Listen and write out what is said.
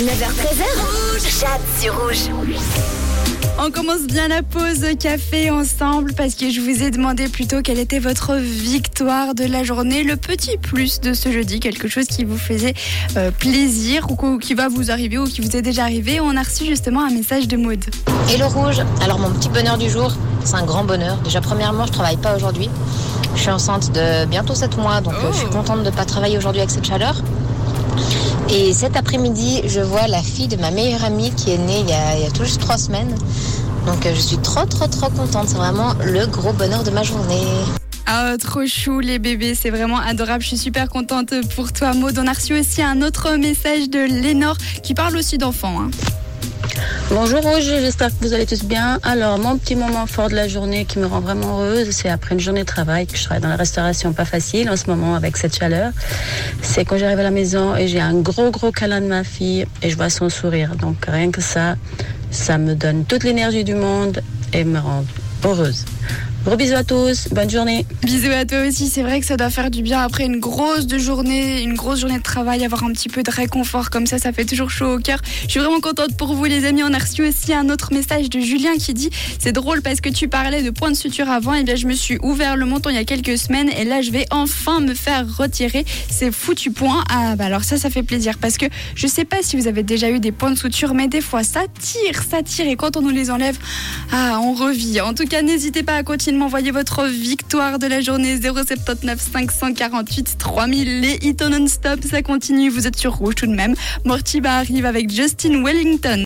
9h13h. Jade sur rouge. On commence bien la pause café ensemble parce que je vous ai demandé plutôt quelle était votre victoire de la journée, le petit plus de ce jeudi, quelque chose qui vous faisait euh, plaisir ou qui va vous arriver ou qui vous est déjà arrivé. On a reçu justement un message de Maud. Et le rouge, alors mon petit bonheur du jour, c'est un grand bonheur. Déjà premièrement, je travaille pas aujourd'hui. Je suis enceinte de bientôt 7 mois, donc euh, je suis contente de ne pas travailler aujourd'hui avec cette chaleur. Et cet après-midi, je vois la fille de ma meilleure amie qui est née il y a, tout juste 3 semaines. Donc euh, je suis trop trop trop contente. C'est vraiment le gros bonheur de ma journée. Ah, trop chou les bébés, c'est vraiment adorable. Je suis super contente pour toi, Maud. On a reçu aussi un autre message de Lénore qui parle aussi d'enfants. hein. Bonjour Rouge, j'espère que vous allez tous bien. Alors, mon petit moment fort de la journée qui me rend vraiment heureuse, c'est après une journée de travail, que je travaille dans la restauration pas facile en ce moment avec cette chaleur. C'est quand j'arrive à la maison et j'ai un gros gros câlin de ma fille et je vois son sourire. Donc rien que ça, ça me donne toute l'énergie du monde et me rend heureuse. Gros bisous à tous, bonne journée. Bisous à toi aussi. C'est vrai que ça doit faire du bien après une grosse journée, une grosse journée de travail, avoir un petit peu de réconfort comme ça, ça fait toujours chaud au cœur. Je suis vraiment contente pour vous, les amis. On a reçu aussi un autre message de Julien qui dit c'est drôle parce que tu parlais de points de suture avant. Et bien, je me suis ouvert le menton il y a quelques semaines et là, je vais enfin me faire retirer ces foutus points. Ah, bah alors ça, ça fait plaisir parce que je sais pas si vous avez déjà eu des points de suture, mais des fois, ça tire, ça tire et quand on nous les enlève, ah, on revit. En tout cas, n'hésitez pas à continuer de m'envoyer votre victoire de la journée 079 548 3000. Les hits non-stop, ça continue. Vous êtes sur rouge tout de même. Mortiba arrive avec Justin Wellington.